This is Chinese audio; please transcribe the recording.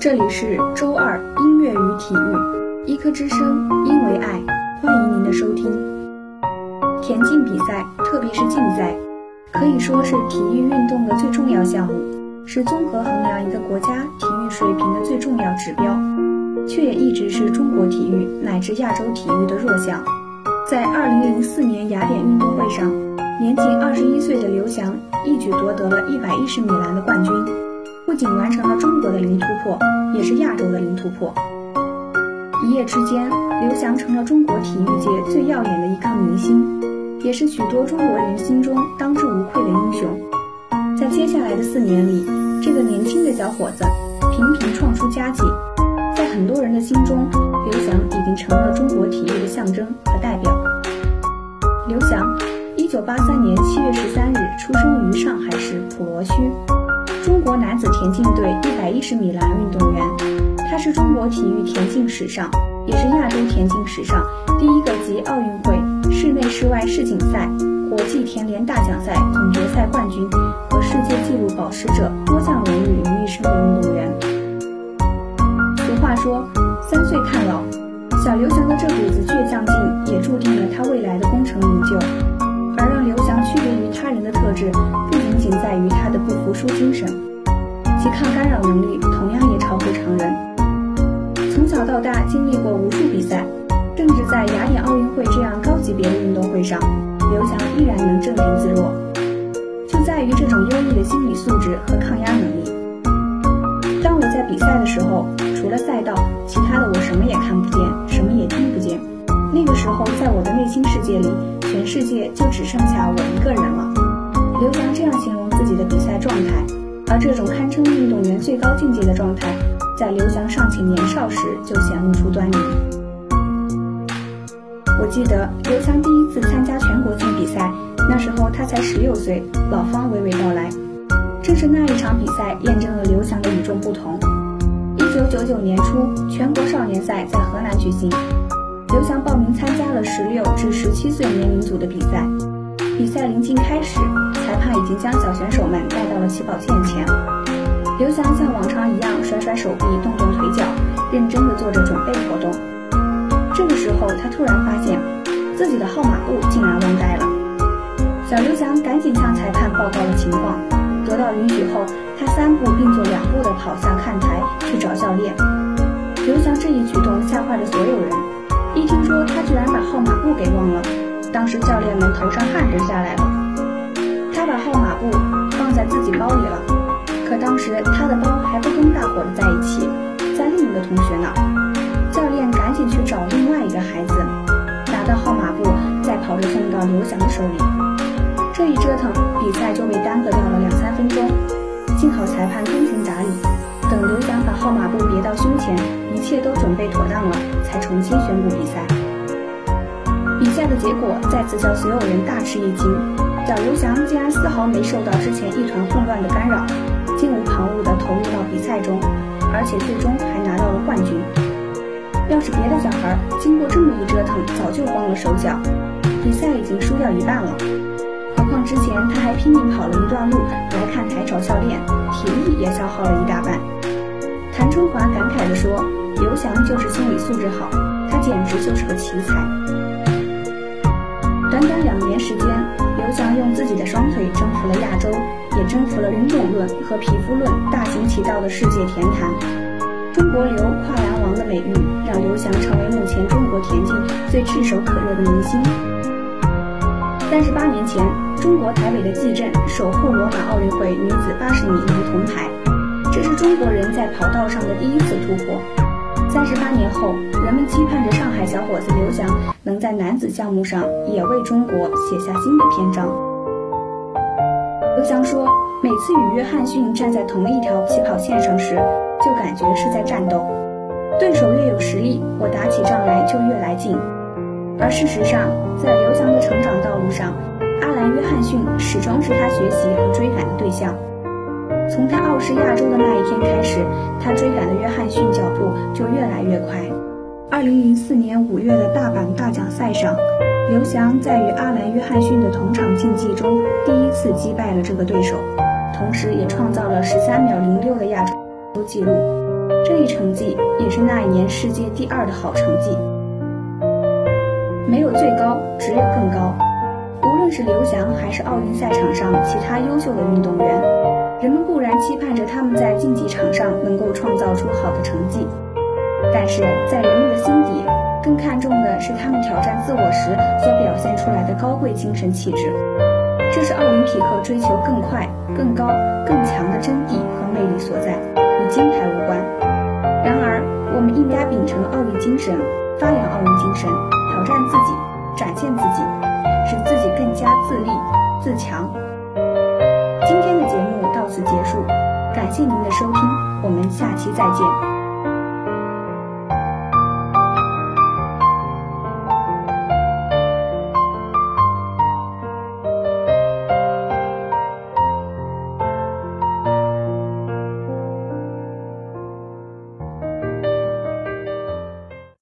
这里是周二音乐与体育，一颗之声，因为爱，欢迎您的收听。田径比赛，特别是竞赛，可以说是体育运动的最重要项目，是综合衡量一个国家体育水平的最重要指标，却也一直是中国体育乃至亚洲体育的弱项。在2004年雅典运动会上，年仅21岁的刘翔一举夺得了110米栏的冠军。不仅完成了中国的零突破，也是亚洲的零突破。一夜之间，刘翔成了中国体育界最耀眼的一颗明星，也是许多中国人心中当之无愧的英雄。在接下来的四年里，这个年轻的小伙子频频创出佳绩，在很多人的心中，刘翔已经成了中国体育的象征和代表。刘翔，一九八三年七月十三日出生于上海市普罗区。中国男子田径队一百一十米栏运动员，他是中国体育田径史上，也是亚洲田径史上第一个集奥运会室内室外世锦赛、国际田联大奖赛总决赛冠军和世界纪录保持者多项荣誉于一身的运动员。俗话说，三岁看老，小刘翔的这股子倔强劲，也注定了他未来的功成名就。而让刘翔区别于他人的特质。不仅仅在于他的不服输精神，其抗干扰能力同样也超乎常人。从小到大经历过无数比赛，甚至在雅典奥运会这样高级别的运动会上，刘翔依然能镇定自若，就在于这种优异的心理素质和抗压能力。当我在比赛的时候，除了赛道，其他的我什么也看不见，什么也听不见。那个时候，在我的内心世界里，全世界就只剩下我一个人了。刘翔这样形容自己的比赛状态，而这种堪称运动员最高境界的状态，在刘翔尚且年少时就显露出端倪。我记得刘翔第一次参加全国性比赛，那时候他才十六岁。老方娓娓道来，正是那一场比赛验证了刘翔的与众不同。一九九九年初，全国少年赛在河南举行，刘翔报名参加了十六至十七岁年龄组的比赛。比赛临近开始，他已经将小选手们带到了起跑线前。刘翔像往常一样甩甩手臂，动动腿脚，认真地做着准备活动。这个时候，他突然发现自己的号码布竟然忘带了。小刘翔赶紧向裁判报告了情况。得到允许后，他三步并作两步地跑向看台去找教练。刘翔这一举动吓坏了所有人，一听说他居然把号码布给忘了。当时教练们头上汗都下来了，把号码布放在自己包里了，可当时他的包还不跟大伙儿在一起，在另一个同学那儿。教练赶紧去找另外一个孩子，拿到号码布，再跑着送到刘翔的手里。这一折腾，比赛就被耽搁掉了两三分钟。幸好裁判通情达理，等刘翔把号码布别到胸前，一切都准备妥当了，才重新宣布比赛。比赛的结果再次叫所有人大吃一惊，小刘翔竟然丝毫没受到之前一团混乱的干扰，心无旁骛地投入到比赛中，而且最终还拿到了冠军。要是别的小孩，经过这么一折腾，早就慌了手脚，比赛已经输掉一半了。何况之前他还拼命跑了一段路来看台找教练，体力也消耗了一大半。谭春华感慨地说：“刘翔就是心理素质好，他简直就是个奇才。”短短两年时间，刘翔用自己的双腿征服了亚洲，也征服了人种论和皮肤论大行其道的世界田坛。中国流跨栏王的美誉，让刘翔成为目前中国田径最炙手可热的明星。三十八年前，中国台北的季镇守护罗马奥运会女子八十米银铜牌，这是中国人在跑道上的第一次突破。三十八年后，人们期盼着上海小伙子刘翔能在男子项目上也为中国写下新的篇章。刘翔说：“每次与约翰逊站在同一条起跑线上时，就感觉是在战斗。对手越有实力，我打起仗来就越来劲。”而事实上，在刘翔的成长道路上，阿兰·约翰逊始终是他学习和追赶的对象。从他傲视亚洲的那一天开始，他追赶的约翰逊脚步就越来越快。二零零四年五月的大阪大奖赛上，刘翔在与阿兰·约翰逊的同场竞技中第一次击败了这个对手，同时也创造了十三秒零六的亚洲纪录。这一成绩也是那一年世界第二的好成绩。没有最高，只有更高。无论是刘翔还是奥运赛场上其他优秀的运动员，人们固然期盼着他们在竞技场上能够创造出好的成绩，但是在人们的心底，更看重的是他们挑战自我时所表现出来的高贵精神气质。这是奥林匹克追求更快、更高、更强的真谛和魅力所在，与金牌无关。然而，我们应该秉承奥运精神，发扬奥运精神，挑战自己，展现自己，使自己更加自立自强。结束，感谢您的收听，我们下期再见。